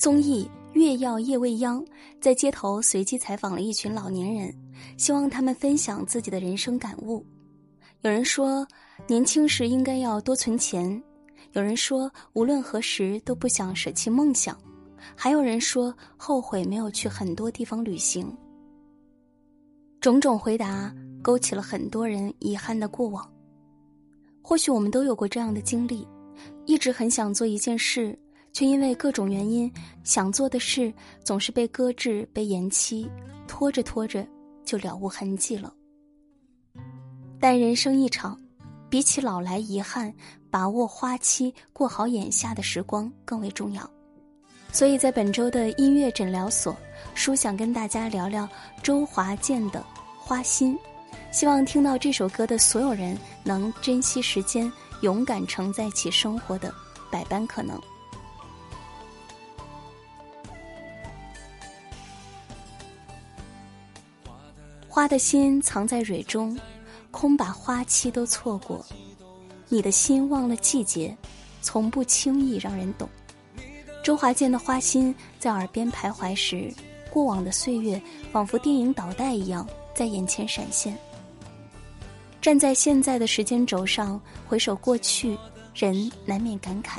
综艺《月耀夜未央》在街头随机采访了一群老年人，希望他们分享自己的人生感悟。有人说，年轻时应该要多存钱；有人说，无论何时都不想舍弃梦想；还有人说，后悔没有去很多地方旅行。种种回答勾起了很多人遗憾的过往。或许我们都有过这样的经历，一直很想做一件事。却因为各种原因，想做的事总是被搁置、被延期，拖着拖着就了无痕迹了。但人生一场，比起老来遗憾，把握花期，过好眼下的时光更为重要。所以在本周的音乐诊疗所，叔想跟大家聊聊周华健的《花心》，希望听到这首歌的所有人能珍惜时间，勇敢承载起生活的百般可能。花的心藏在蕊中，空把花期都错过。你的心忘了季节，从不轻易让人懂。周华健的《花心》在耳边徘徊时，过往的岁月仿佛电影导带一样在眼前闪现。站在现在的时间轴上，回首过去，人难免感慨：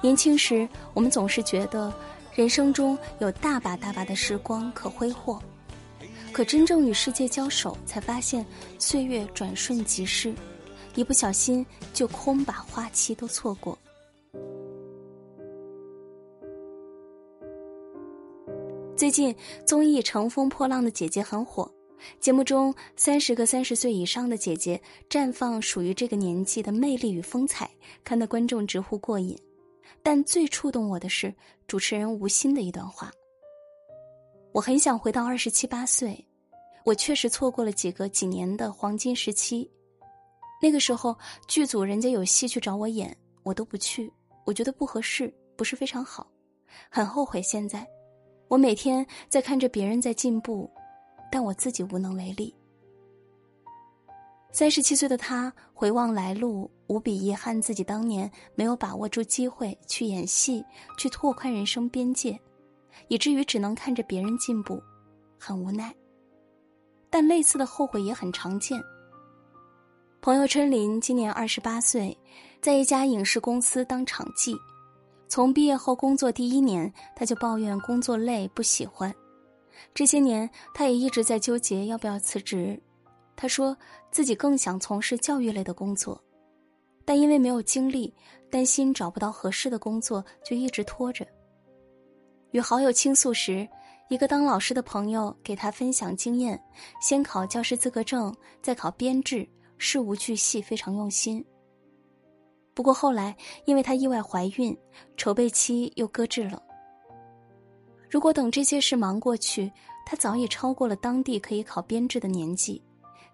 年轻时，我们总是觉得人生中有大把大把的时光可挥霍。可真正与世界交手，才发现岁月转瞬即逝，一不小心就空把花期都错过。最近综艺《乘风破浪的姐姐》很火，节目中三十个三十岁以上的姐姐绽放属于这个年纪的魅力与风采，看得观众直呼过瘾。但最触动我的是主持人吴昕的一段话。我很想回到二十七八岁，我确实错过了几个几年的黄金时期。那个时候剧组人家有戏去找我演，我都不去，我觉得不合适，不是非常好，很后悔。现在，我每天在看着别人在进步，但我自己无能为力。三十七岁的他回望来路，无比遗憾自己当年没有把握住机会去演戏，去拓宽人生边界。以至于只能看着别人进步，很无奈。但类似的后悔也很常见。朋友春林今年二十八岁，在一家影视公司当场记。从毕业后工作第一年，他就抱怨工作累不喜欢。这些年，他也一直在纠结要不要辞职。他说自己更想从事教育类的工作，但因为没有精力，担心找不到合适的工作，就一直拖着。与好友倾诉时，一个当老师的朋友给他分享经验：先考教师资格证，再考编制，事无巨细，非常用心。不过后来，因为她意外怀孕，筹备期又搁置了。如果等这些事忙过去，她早已超过了当地可以考编制的年纪，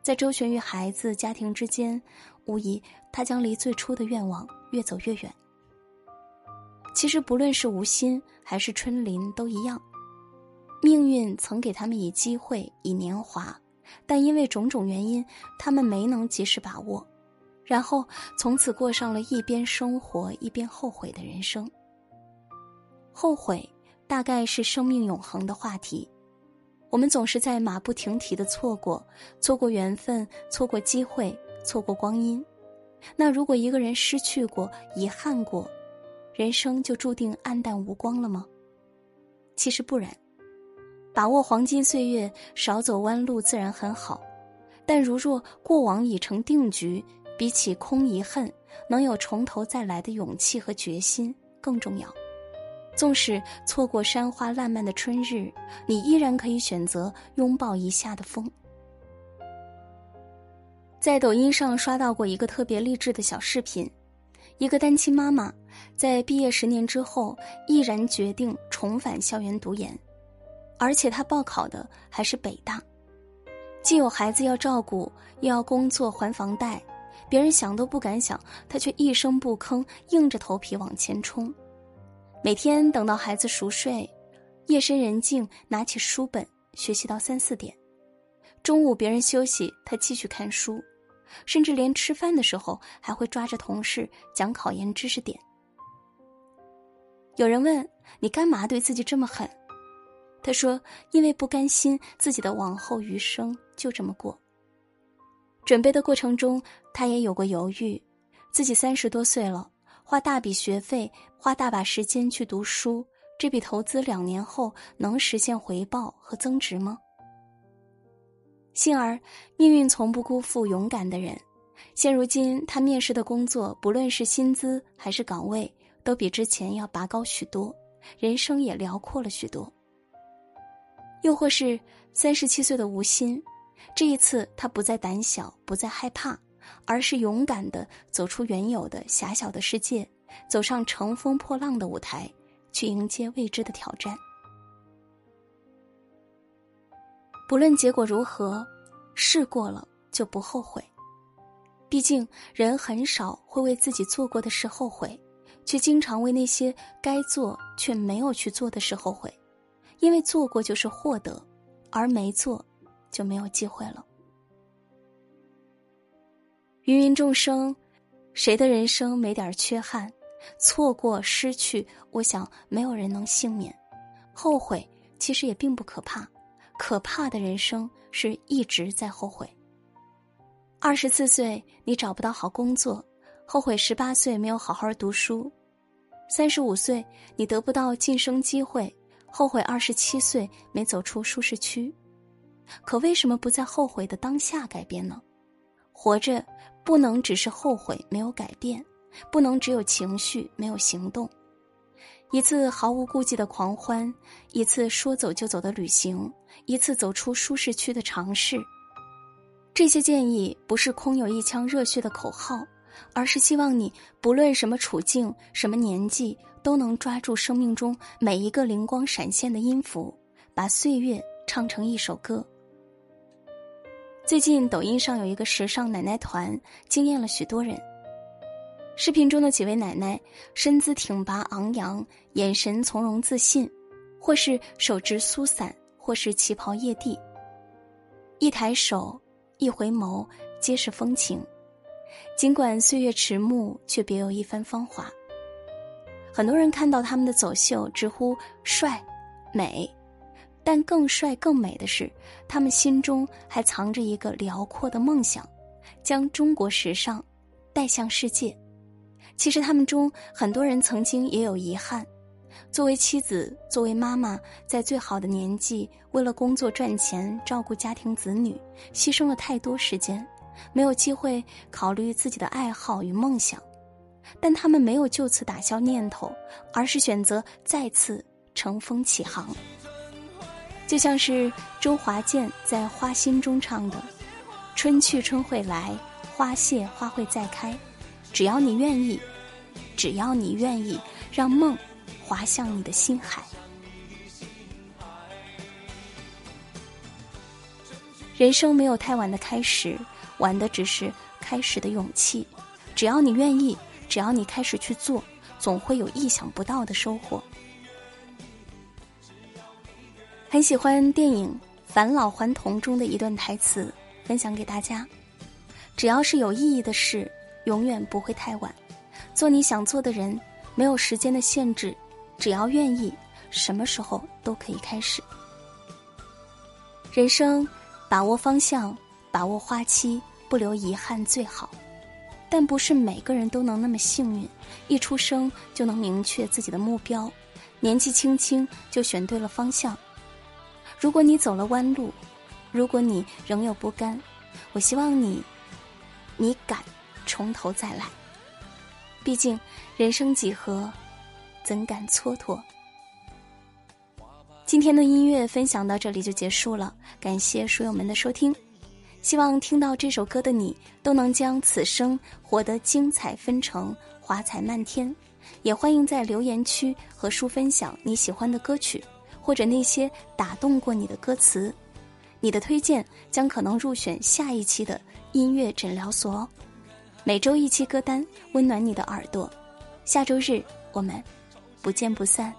在周旋于孩子、家庭之间，无疑她将离最初的愿望越走越远。其实，不论是吴昕还是春林都一样，命运曾给他们以机会、以年华，但因为种种原因，他们没能及时把握，然后从此过上了一边生活一边后悔的人生。后悔大概是生命永恒的话题，我们总是在马不停蹄的错过，错过缘分，错过机会，错过光阴。那如果一个人失去过，遗憾过。人生就注定黯淡无光了吗？其实不然，把握黄金岁月，少走弯路，自然很好。但如若过往已成定局，比起空遗恨，能有从头再来的勇气和决心更重要。纵使错过山花烂漫的春日，你依然可以选择拥抱一夏的风。在抖音上刷到过一个特别励志的小视频。一个单亲妈妈，在毕业十年之后，毅然决定重返校园读研，而且他报考的还是北大。既有孩子要照顾，又要工作还房贷，别人想都不敢想，他却一声不吭，硬着头皮往前冲。每天等到孩子熟睡，夜深人静，拿起书本学习到三四点。中午别人休息，他继续看书。甚至连吃饭的时候还会抓着同事讲考研知识点。有人问你干嘛对自己这么狠？他说：“因为不甘心自己的往后余生就这么过。”准备的过程中，他也有过犹豫：自己三十多岁了，花大笔学费，花大把时间去读书，这笔投资两年后能实现回报和增值吗？幸而，命运从不辜负勇敢的人。现如今，他面试的工作，不论是薪资还是岗位，都比之前要拔高许多，人生也辽阔了许多。又或是三十七岁的吴昕，这一次他不再胆小，不再害怕，而是勇敢的走出原有的狭小的世界，走上乘风破浪的舞台，去迎接未知的挑战。不论结果如何，试过了就不后悔。毕竟人很少会为自己做过的事后悔，却经常为那些该做却没有去做的事后悔。因为做过就是获得，而没做，就没有机会了。芸芸众生，谁的人生没点缺憾？错过、失去，我想没有人能幸免。后悔其实也并不可怕，可怕的人生是一直在后悔。二十四岁你找不到好工作，后悔十八岁没有好好读书；三十五岁你得不到晋升机会。后悔二十七岁没走出舒适区，可为什么不在后悔的当下改变呢？活着不能只是后悔没有改变，不能只有情绪没有行动。一次毫无顾忌的狂欢，一次说走就走的旅行，一次走出舒适区的尝试。这些建议不是空有一腔热血的口号，而是希望你不论什么处境、什么年纪。都能抓住生命中每一个灵光闪现的音符，把岁月唱成一首歌。最近抖音上有一个时尚奶奶团，惊艳了许多人。视频中的几位奶奶身姿挺拔昂扬，眼神从容自信，或是手执苏伞，或是旗袍曳地。一抬手，一回眸，皆是风情。尽管岁月迟暮，却别有一番芳华。很多人看到他们的走秀，直呼帅、美，但更帅、更美的是，他们心中还藏着一个辽阔的梦想，将中国时尚带向世界。其实他们中很多人曾经也有遗憾，作为妻子，作为妈妈，在最好的年纪，为了工作赚钱，照顾家庭子女，牺牲了太多时间，没有机会考虑自己的爱好与梦想。但他们没有就此打消念头，而是选择再次乘风起航。就像是周华健在《花心》中唱的：“春去春会来，花谢花会再开，只要你愿意，只要你愿意，让梦滑向你的心海。”人生没有太晚的开始，玩的只是开始的勇气。只要你愿意。只要你开始去做，总会有意想不到的收获。很喜欢电影《返老还童》中的一段台词，分享给大家：只要是有意义的事，永远不会太晚。做你想做的人，没有时间的限制，只要愿意，什么时候都可以开始。人生，把握方向，把握花期，不留遗憾最好。但不是每个人都能那么幸运，一出生就能明确自己的目标，年纪轻轻就选对了方向。如果你走了弯路，如果你仍有不甘，我希望你，你敢从头再来。毕竟人生几何，怎敢蹉跎？今天的音乐分享到这里就结束了，感谢书友们的收听。希望听到这首歌的你都能将此生活得精彩纷呈、华彩漫天。也欢迎在留言区和书分享你喜欢的歌曲，或者那些打动过你的歌词。你的推荐将可能入选下一期的音乐诊疗所哦。每周一期歌单，温暖你的耳朵。下周日我们不见不散。